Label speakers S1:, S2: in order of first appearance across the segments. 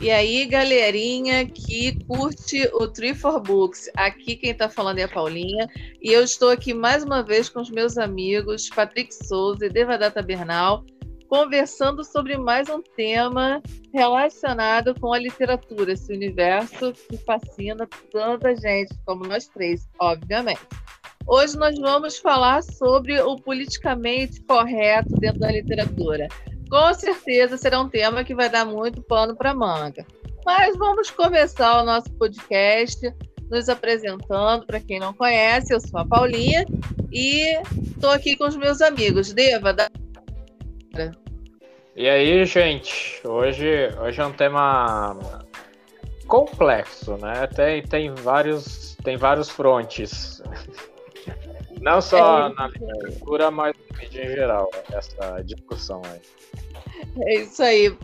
S1: E aí, galerinha que curte o Tree for Books, aqui quem está falando é a Paulinha, e eu estou aqui mais uma vez com os meus amigos Patrick Souza e Devadata Bernal, conversando sobre mais um tema relacionado com a literatura, esse universo que fascina tanta gente, como nós três, obviamente. Hoje nós vamos falar sobre o politicamente correto dentro da literatura com certeza será um tema que vai dar muito pano para manga. Mas vamos começar o nosso podcast nos apresentando. Para quem não conhece, eu sou a Paulinha e estou aqui com os meus amigos. Deva, da...
S2: E aí, gente? Hoje, hoje é um tema complexo, né? Tem, tem, vários, tem vários frontes. Não só é. na literatura, mas na mídia em geral, essa discussão aí.
S1: É isso aí.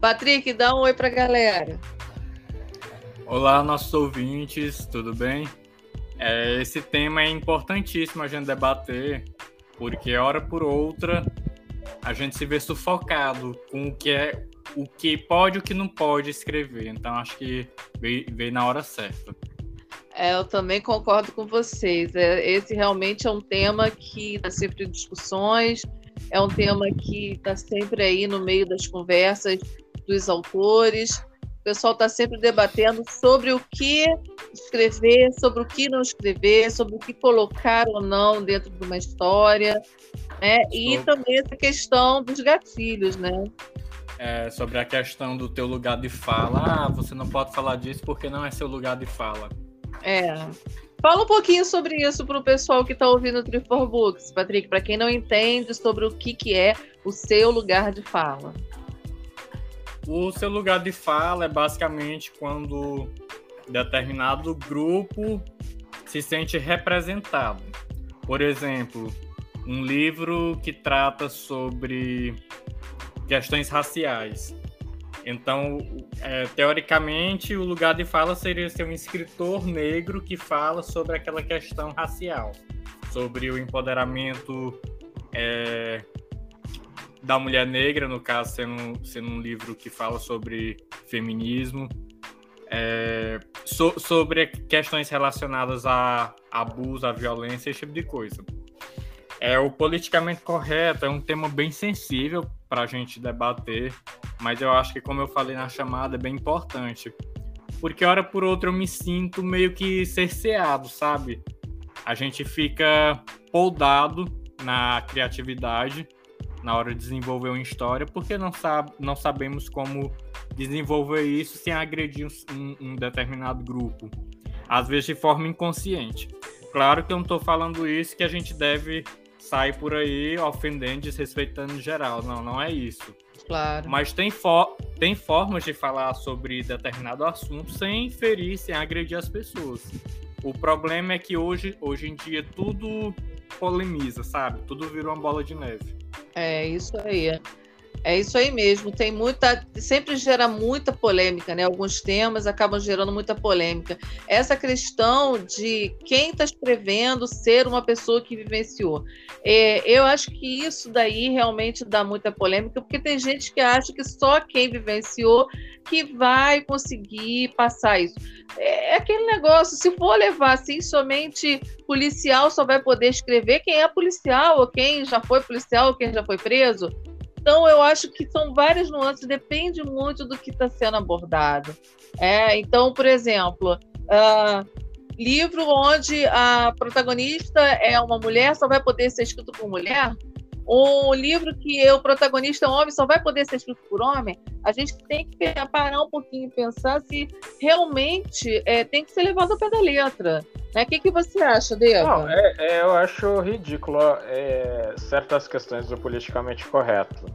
S1: Patrick, dá um oi pra galera.
S3: Olá, nossos ouvintes, tudo bem? É, esse tema é importantíssimo a gente debater, porque hora por outra a gente se vê sufocado com o que é o que pode e o que não pode escrever. Então acho que veio, veio na hora certa.
S1: É, eu também concordo com vocês. É, esse realmente é um tema que está sempre em discussões, é um tema que está sempre aí no meio das conversas dos autores. O pessoal está sempre debatendo sobre o que escrever, sobre o que não escrever, sobre o que colocar ou não dentro de uma história, né? E também essa questão dos gatilhos, né?
S3: É, sobre a questão do teu lugar de fala. Ah, você não pode falar disso porque não é seu lugar de fala.
S1: É. Fala um pouquinho sobre isso para o pessoal que está ouvindo o Trifor Books, Patrick, para quem não entende sobre o que, que é o seu lugar de fala.
S3: O seu lugar de fala é basicamente quando determinado grupo se sente representado. Por exemplo, um livro que trata sobre questões raciais. Então, é, teoricamente, o lugar de fala seria ser um escritor negro que fala sobre aquela questão racial, sobre o empoderamento é, da mulher negra, no caso, sendo, sendo um livro que fala sobre feminismo, é, so, sobre questões relacionadas a abuso, a violência, esse tipo de coisa. É, o politicamente correto é um tema bem sensível para a gente debater, mas eu acho que, como eu falei na chamada, é bem importante. Porque, hora por outra, eu me sinto meio que cerceado, sabe? A gente fica poldado na criatividade na hora de desenvolver uma história, porque não, sabe, não sabemos como desenvolver isso sem agredir um, um determinado grupo, às vezes de forma inconsciente. Claro que eu não estou falando isso que a gente deve sair por aí ofendendo, desrespeitando geral. Não, não é isso.
S1: Claro.
S3: Mas tem, fo tem formas de falar sobre determinado assunto sem ferir, sem agredir as pessoas. O problema é que hoje, hoje em dia tudo polemiza, sabe? Tudo virou uma bola de neve.
S1: É isso aí. É isso aí mesmo. Tem muita, sempre gera muita polêmica, né? Alguns temas acabam gerando muita polêmica. Essa questão de quem está escrevendo ser uma pessoa que vivenciou. É, eu acho que isso daí realmente dá muita polêmica, porque tem gente que acha que só quem vivenciou que vai conseguir passar isso. É, é aquele negócio, se for levar assim, somente policial só vai poder escrever quem é policial, ou quem já foi policial, ou quem já foi preso. Então, eu acho que são várias nuances, depende muito do que está sendo abordado. É, então, por exemplo, uh, livro onde a protagonista é uma mulher só vai poder ser escrito por mulher? Um livro que o protagonista é homem só vai poder ser escrito por homem? A gente tem que parar um pouquinho e pensar se realmente é, tem que ser levado ao pé da letra. Né? O que, que você acha, Deva?
S2: Não, é, é, eu acho ridículo é, certas questões do politicamente correto.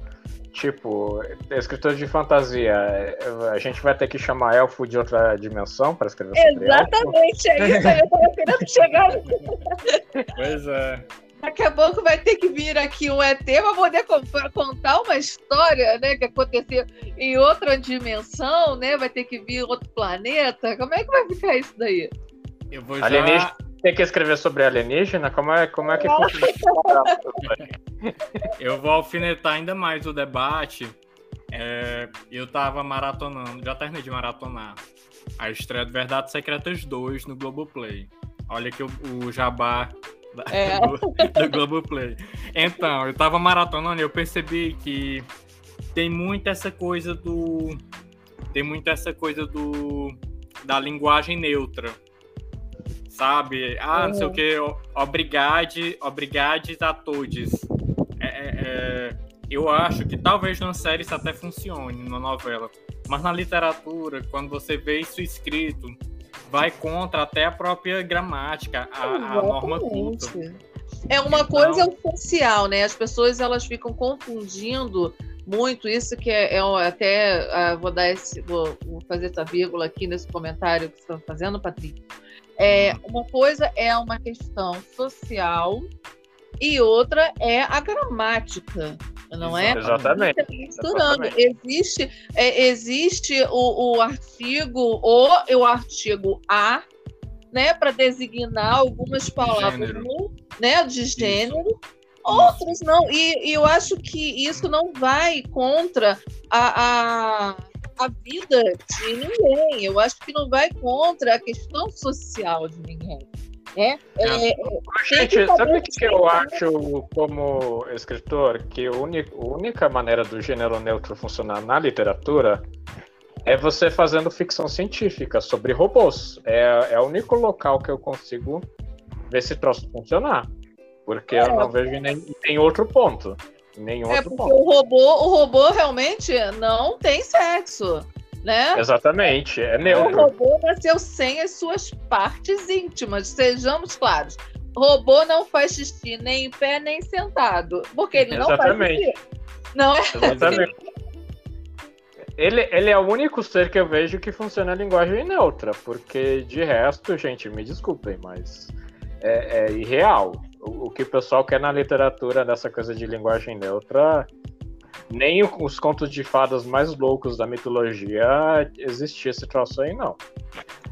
S2: Tipo, escritor de fantasia, é, a gente vai ter que chamar elfo de outra dimensão para escrever
S1: sobre Exatamente, elfo. é isso aí, eu tava querendo chegar.
S3: pois é.
S1: Daqui a pouco vai ter que vir aqui um ET para poder contar uma história, né, que aconteceu em outra dimensão, né? Vai ter que vir outro planeta. Como é que vai ficar isso daí?
S2: Eu vou já... Alienígena. Tem que escrever sobre alienígena? Como é, como é que funciona?
S3: Eu vou alfinetar ainda mais o debate. É, eu tava maratonando, já terminei de maratonar a estreia de Verdades Secretas 2 no Globoplay. Olha que o, o jabá é. do, do Globoplay. Então, eu tava maratonando e eu percebi que tem muito essa coisa do. Tem muito essa coisa do. da linguagem neutra. Sabe? Ah, não sei o que. Obrigade, obrigades a todos. É, é, é, eu acho que talvez numa série isso até funcione, numa novela. Mas na literatura, quando você vê isso escrito, vai contra até a própria gramática, a, a norma culta.
S1: É uma então... coisa social, né? As pessoas elas ficam confundindo muito isso que é, é até uh, vou dar esse vou, vou, fazer essa vírgula aqui nesse comentário que está fazendo, Patrícia. É, uma coisa é uma questão social e outra é a gramática não é?
S2: Exatamente. Tá
S1: misturando. Exatamente. Existe, é, existe o, o artigo o e o artigo a, né, para designar algumas palavras no, né, de gênero. Isso. Outros não, e, e, eu acho que isso não vai contra a, a, a vida de ninguém. Eu acho que não vai contra a questão social de ninguém. É, é, é,
S2: Gente, sabe o que eu acho como escritor? Que a única maneira do gênero neutro funcionar na literatura é você fazendo ficção científica sobre robôs. É, é o único local que eu consigo ver esse troço funcionar. Porque é, eu não vejo nem, nem outro ponto. Nenhum é outro ponto.
S1: O robô, o robô realmente não tem sexo né?
S2: Exatamente, é neutro.
S1: O robô nasceu sem as suas partes íntimas, sejamos claros. Robô não faz xixi nem em pé nem sentado, porque ele não Exatamente. faz xixi. Não é? Exatamente.
S2: Ele, ele é o único ser que eu vejo que funciona a linguagem neutra, porque de resto, gente, me desculpem, mas é, é irreal. O, o que o pessoal quer na literatura dessa coisa de linguagem neutra nem os contos de fadas mais loucos da mitologia existia esse troço aí, não.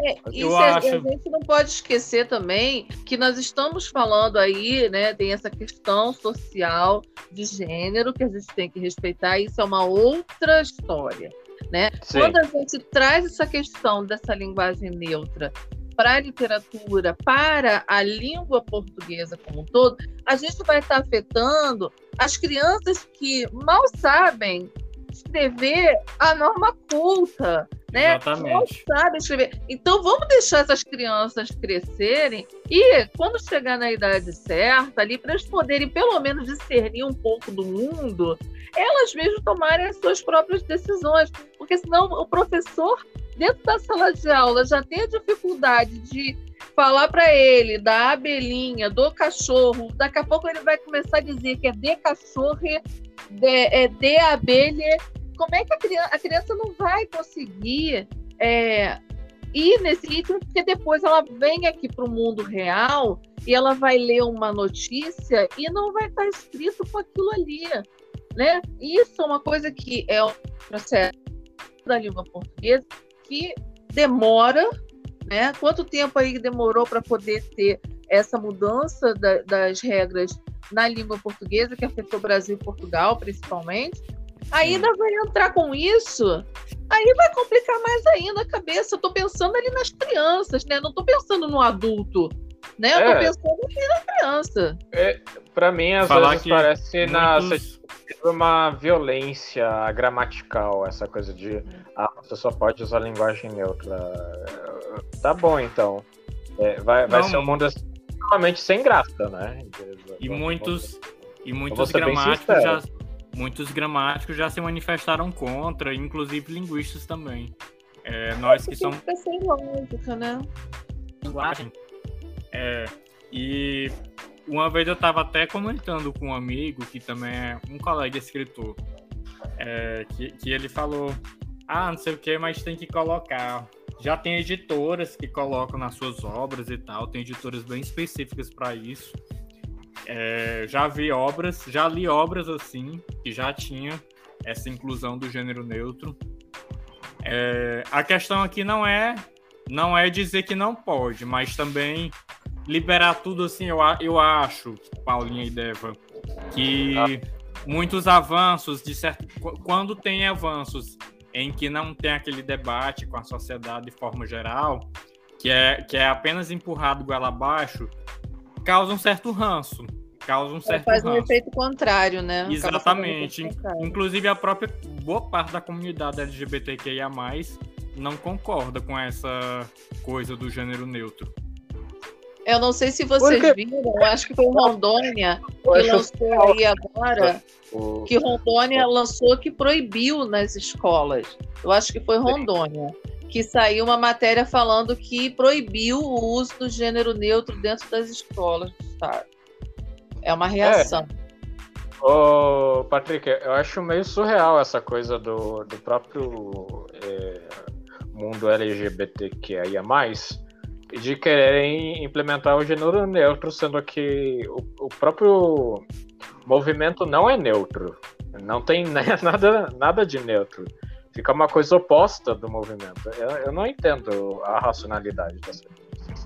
S1: É, isso a, acho... a gente não pode esquecer também que nós estamos falando aí, né? Tem essa questão social de gênero que a gente tem que respeitar, isso é uma outra história. Né? Quando a gente traz essa questão dessa linguagem neutra para a literatura, para a língua portuguesa como um todo, a gente vai estar afetando as crianças que mal sabem escrever a norma culta, né?
S3: Exatamente.
S1: Mal sabem escrever. Então vamos deixar essas crianças crescerem e quando chegar na idade certa ali para eles poderem pelo menos discernir um pouco do mundo, elas mesmas tomarem as suas próprias decisões, porque senão o professor dentro da sala de aula já tem a dificuldade de falar para ele da abelhinha, do cachorro, daqui a pouco ele vai começar a dizer que é de cachorro, de, é de abelha. Como é que a criança, a criança não vai conseguir é, ir nesse ritmo? Porque depois ela vem aqui para o mundo real e ela vai ler uma notícia e não vai estar escrito com aquilo ali. Né? Isso é uma coisa que é um processo da língua portuguesa que demora, né? Quanto tempo aí demorou para poder ter essa mudança da, das regras na língua portuguesa, que afetou Brasil e Portugal, principalmente? Ainda vai entrar com isso, aí vai complicar mais ainda a cabeça. Eu tô pensando ali nas crianças, né? Não tô pensando no adulto, né? Eu é, tô pensando aqui na criança.
S2: É, para mim, às Falar vezes parece muitos... na uma violência gramatical, essa coisa de ah, você só pode usar linguagem neutra. Tá bom, então. É, vai, vai ser um mundo extremamente sem graça, né?
S3: E muitos, e muitos gramáticos já, muitos gramáticos já se manifestaram contra, inclusive linguistas também. É, nós que somos.
S1: sem lógica, né?
S3: Linguagem. É, e uma vez eu estava até comentando com um amigo, que também é um colega escritor, é, que, que ele falou: ah, não sei o que, mas tem que colocar. Já tem editoras que colocam nas suas obras e tal, tem editoras bem específicas para isso. É, já vi obras, já li obras assim, que já tinha essa inclusão do gênero neutro. É, a questão aqui não é não é dizer que não pode, mas também liberar tudo assim, eu, eu acho, Paulinha e Deva, que muitos avanços de certo quando tem avanços em que não tem aquele debate com a sociedade de forma geral, que é que é apenas empurrado goela abaixo, causa um certo ranço, causa um certo
S1: faz
S3: ranço.
S1: um efeito contrário, né?
S3: Exatamente. Inclusive a própria boa parte da comunidade LGBTQIA+ não concorda com essa coisa do gênero neutro.
S1: Eu não sei se vocês Porque... viram, acho que foi Rondônia que lançou aí agora, que Rondônia lançou que proibiu nas escolas. Eu acho que foi Rondônia. Que saiu uma matéria falando que proibiu o uso do gênero neutro dentro das escolas do Estado. É uma reação.
S2: É. Ô, Patrick, eu acho meio surreal essa coisa do, do próprio é, mundo LGBTQIA+, de quererem implementar o gênero neutro, sendo que o, o próprio movimento não é neutro. Não tem nada, nada de neutro. Fica uma coisa oposta do movimento. Eu, eu não entendo a racionalidade dessa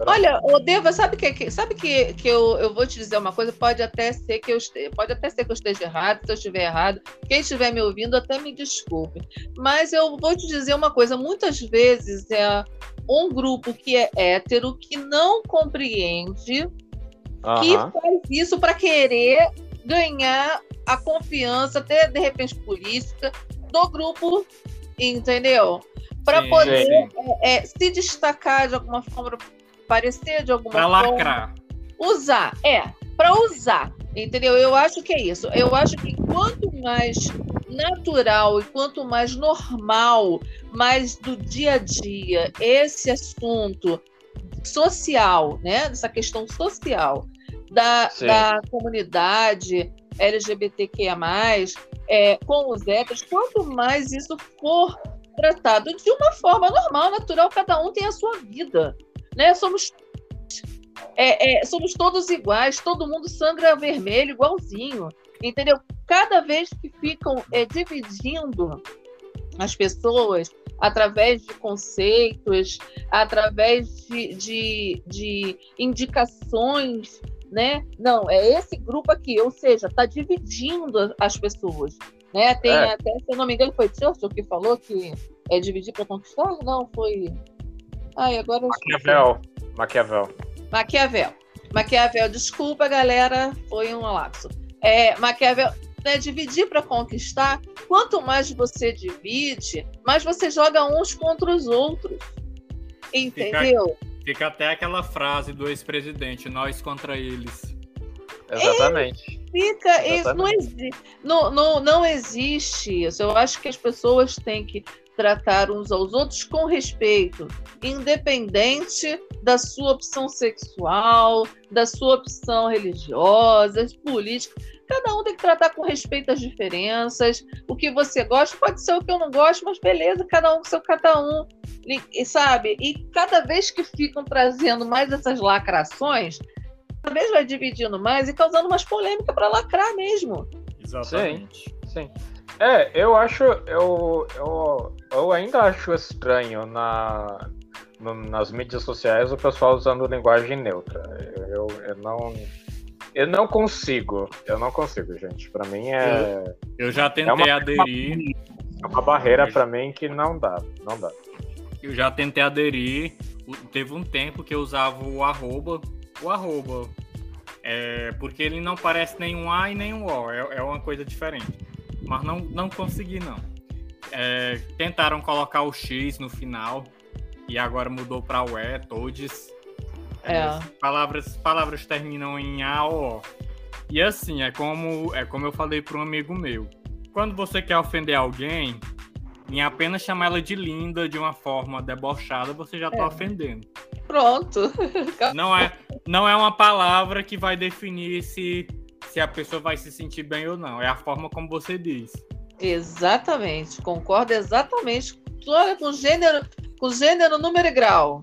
S1: Olha, o Deva, sabe que sabe que, que eu, eu vou te dizer uma coisa, pode até ser que eu esteja, pode até ser que eu esteja errado, se eu estiver errado, quem estiver me ouvindo até me desculpe. Mas eu vou te dizer uma coisa, muitas vezes é um grupo que é hétero que não compreende uhum. que faz isso para querer ganhar a confiança, até de repente política, do grupo, entendeu? Para poder é, é, se destacar de alguma forma, parecer de alguma pra forma. lacrar. Usar, é, para usar, entendeu? Eu acho que é isso. Eu acho que quanto mais natural e quanto mais normal, mais do dia a dia, esse assunto social, né? Essa questão social da, da comunidade LGBTQIA, é, com os héteros, quanto mais isso for tratado de uma forma normal, natural, cada um tem a sua vida né? Somos é, é, somos todos iguais, todo mundo sangra vermelho igualzinho, entendeu? Cada vez que ficam é, dividindo as pessoas através de conceitos, através de, de, de indicações, né? Não, é esse grupo aqui, ou seja, está dividindo as pessoas. Né? Tem é. até, se eu não me engano, foi Churchill que falou que é dividir para conquistar? Não, foi Ai, agora
S2: Maquiavel. Maquiavel.
S1: Maquiavel. Maquiavel, desculpa, galera, foi um lapso. É, Maquiavel, né, dividir para conquistar, quanto mais você divide, mais você joga uns contra os outros. Entendeu?
S3: Fica, fica até aquela frase do ex-presidente, nós contra eles.
S2: Exatamente.
S1: É, fica, Exatamente. isso não, não, não existe isso. Eu acho que as pessoas têm que tratar uns aos outros com respeito, independente da sua opção sexual, da sua opção religiosa, política. Cada um tem que tratar com respeito às diferenças. O que você gosta pode ser o que eu não gosto, mas beleza, cada um com seu cada um. E, sabe? E cada vez que ficam trazendo mais essas lacrações, cada vez vai dividindo mais e causando mais polêmica para lacrar mesmo.
S2: Exatamente. Sim, sim. É, eu acho. Eu, eu, eu ainda acho estranho na, no, nas mídias sociais o pessoal usando linguagem neutra. Eu, eu, não. Eu não consigo. Eu não consigo, gente. Para mim é.
S3: Eu, eu já tentei é uma, aderir.
S2: É uma barreira para mim que não dá. Não dá.
S3: Eu já tentei aderir. Teve um tempo que eu usava o arroba. O arroba. É, porque ele não parece nem um A e nem um O. É, é uma coisa diferente mas não, não consegui, não. É, tentaram colocar o X no final e agora mudou para o E, todes. É. é. Palavras, palavras terminam em A O. E assim, é como, é como eu falei para um amigo meu. Quando você quer ofender alguém, em apenas chamar ela de linda de uma forma debochada, você já está é. ofendendo.
S1: Pronto.
S3: Não é, não é uma palavra que vai definir se se a pessoa vai se sentir bem ou não. É a forma como você diz.
S1: Exatamente, concordo exatamente. Olha, com gênero, com gênero, número e grau.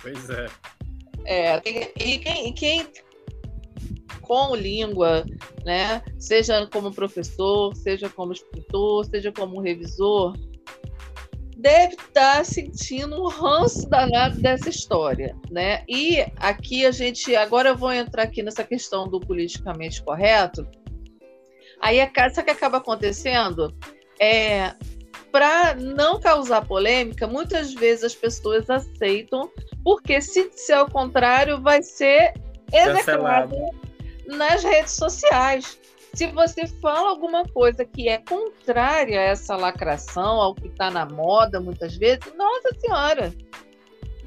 S3: Pois é.
S1: É, e quem, quem com língua, né? Seja como professor, seja como escritor, seja como revisor, deve estar tá sentindo um ranço danado dessa história, né? E aqui a gente, agora eu vou entrar aqui nessa questão do politicamente correto, Aí, sabe o que acaba acontecendo? É, para não causar polêmica, muitas vezes as pessoas aceitam, porque se ser ao contrário, vai ser execrado nas redes sociais. Se você fala alguma coisa que é contrária a essa lacração, ao que está na moda, muitas vezes, nossa senhora.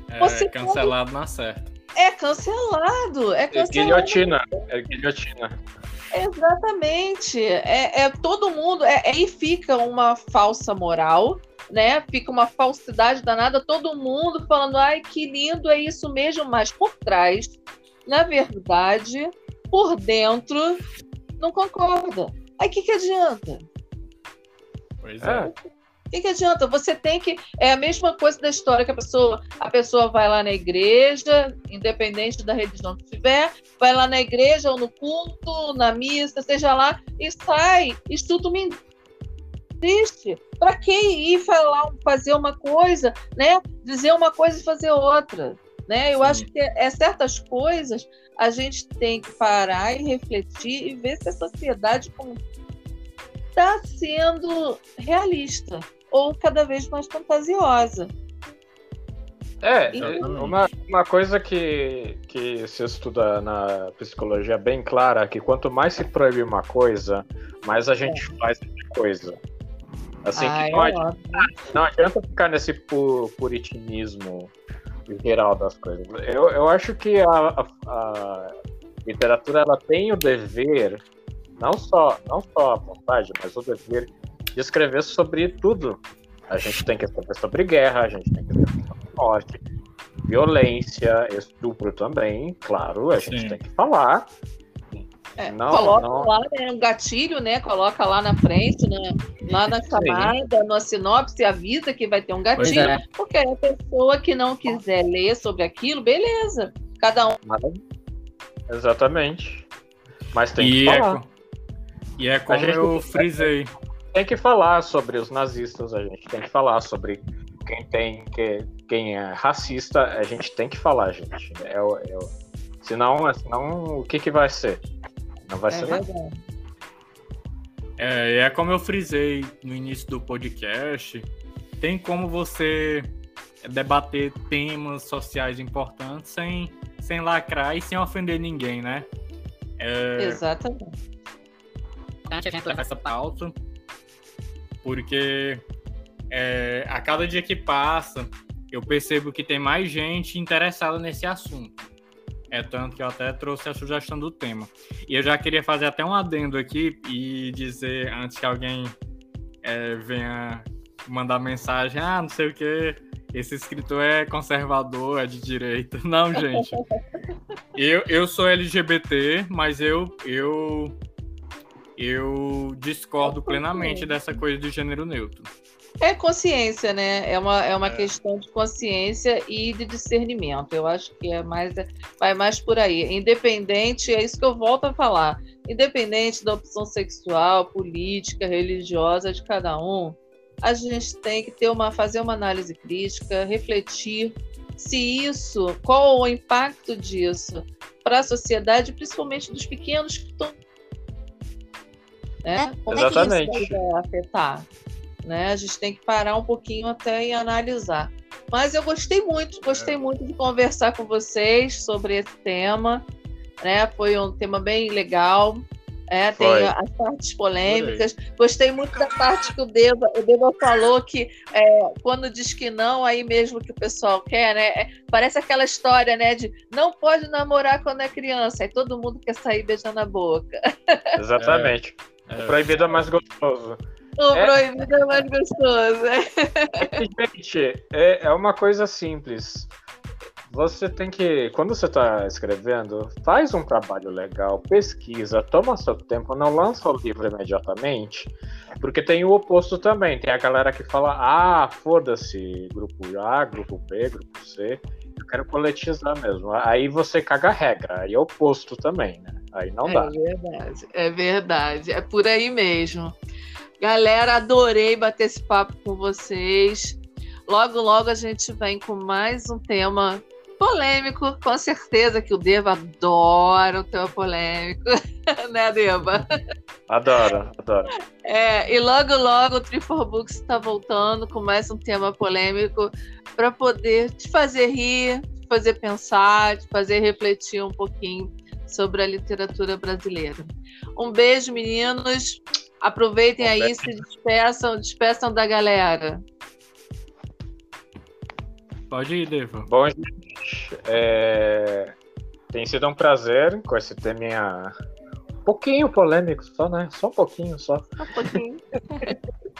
S3: É você cancelado pode... na certa.
S1: É cancelado. É, cancelado.
S2: é guilhotina. É guilhotina.
S1: Exatamente. É, é todo mundo. É, aí fica uma falsa moral, né? Fica uma falsidade danada, todo mundo falando, ai, que lindo, é isso mesmo, mas por trás, na verdade, por dentro, não concorda. Aí o que, que adianta?
S3: Pois é.
S1: O que, que adianta? Você tem que. É a mesma coisa da história que a pessoa, a pessoa vai lá na igreja, independente da religião que tiver, vai lá na igreja ou no culto, na missa, seja lá, e sai, estuda me existe. Para que ir falar, fazer uma coisa, né? Dizer uma coisa e fazer outra. Né? Eu Sim. acho que é, é certas coisas a gente tem que parar e refletir e ver se a sociedade está sendo realista ou cada vez mais fantasiosa.
S2: É, uma, uma coisa que, que se estuda na psicologia bem clara é que quanto mais se proíbe uma coisa, mais a gente é. faz essa coisa. Assim, ah, que não, é adianta, não adianta ficar nesse puritinismo geral das coisas. Eu, eu acho que a, a, a literatura ela tem o dever, não só, não só a vontade, mas o dever de escrever sobre tudo. A gente tem que escrever sobre guerra, a gente tem que escrever sobre morte, violência, estupro também, claro, a Sim. gente tem que falar.
S1: É, não, coloca não... lá né, um gatilho, né? Coloca lá na frente, né, lá na chamada, na sinopse, avisa que vai ter um gatilho, é. porque a pessoa que não quiser ler sobre aquilo, beleza. Cada um.
S2: Exatamente. Mas tem
S3: e
S2: que falar. É,
S3: e é como eu frisei
S2: tem que falar sobre os nazistas, a gente tem que falar sobre quem tem que, quem é racista, a gente tem que falar, gente. É, é, senão, senão, o que, que vai ser? Não vai é ser verdade. nada.
S3: É, é como eu frisei no início do podcast, tem como você debater temas sociais importantes sem, sem lacrar e sem ofender ninguém, né?
S1: É... Exatamente.
S3: A gente levar essa pauta porque é, a cada dia que passa, eu percebo que tem mais gente interessada nesse assunto. É tanto que eu até trouxe a sugestão do tema. E eu já queria fazer até um adendo aqui e dizer, antes que alguém é, venha mandar mensagem, ah, não sei o que, esse escritor é conservador, é de direita. Não, gente. Eu, eu sou LGBT, mas eu, eu eu discordo plenamente dessa coisa do gênero neutro.
S1: É consciência, né? É uma, é uma é. questão de consciência e de discernimento. Eu acho que é mais vai mais por aí. Independente, é isso que eu volto a falar. Independente da opção sexual, política, religiosa de cada um, a gente tem que ter uma fazer uma análise crítica, refletir se isso, qual o impacto disso para a sociedade, principalmente dos pequenos que estão né? Como
S2: Exatamente.
S1: é que isso vai afetar? Né? A gente tem que parar um pouquinho até e analisar. Mas eu gostei muito, gostei é. muito de conversar com vocês sobre esse tema. Né? Foi um tema bem legal. É, tem as partes polêmicas. Gostei muito da parte que o Deva, o Deva falou que é, quando diz que não, aí mesmo que o pessoal quer, né? É, parece aquela história, né? De não pode namorar quando é criança, aí todo mundo quer sair beijando a boca.
S2: Exatamente. É. O proibido é mais gostoso.
S1: O é... proibido é mais gostoso.
S2: É, gente, é, é uma coisa simples. Você tem que, quando você está escrevendo, faz um trabalho legal, pesquisa, toma seu tempo, não lança o livro imediatamente, porque tem o oposto também. Tem a galera que fala: ah, foda-se, grupo A, grupo B, grupo C, eu quero coletizar mesmo. Aí você caga a regra, aí é o oposto também, né? Aí não
S1: é
S2: dá.
S1: É verdade, é verdade. É por aí mesmo. Galera, adorei bater esse papo com vocês. Logo, logo a gente vem com mais um tema polêmico. Com certeza que o Deva adora o tema polêmico, né, Deva?
S2: Adoro, adoro.
S1: É, e logo, logo o Trifor Books está voltando com mais um tema polêmico para poder te fazer rir, te fazer pensar, te fazer refletir um pouquinho sobre a literatura brasileira. Um beijo, meninos. Aproveitem Bom, aí, se despeçam, despeçam da galera.
S3: Pode ir, Deva.
S2: Bom, gente, é... tem sido um prazer com esse tema um pouquinho polêmico só, né? Só um pouquinho só.
S1: Um pouquinho.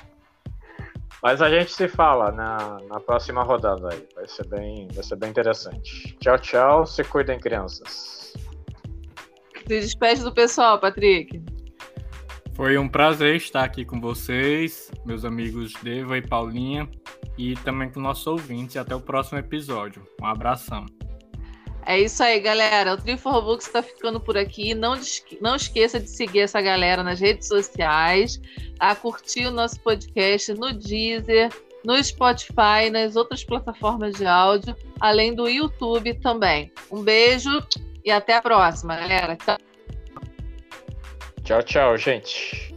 S2: Mas a gente se fala na, na próxima rodada aí. Vai ser, bem, vai ser bem interessante. Tchau, tchau. Se cuidem, crianças.
S1: Se despede do pessoal, Patrick.
S3: Foi um prazer estar aqui com vocês, meus amigos Deva e Paulinha, e também com nossos ouvintes. Até o próximo episódio. Um abração.
S1: É isso aí, galera. O Trifor Books está ficando por aqui. Não, não esqueça de seguir essa galera nas redes sociais, a curtir o nosso podcast no Deezer, no Spotify, nas outras plataformas de áudio, além do YouTube também. Um beijo e até a próxima, galera.
S2: Tchau, tchau, gente.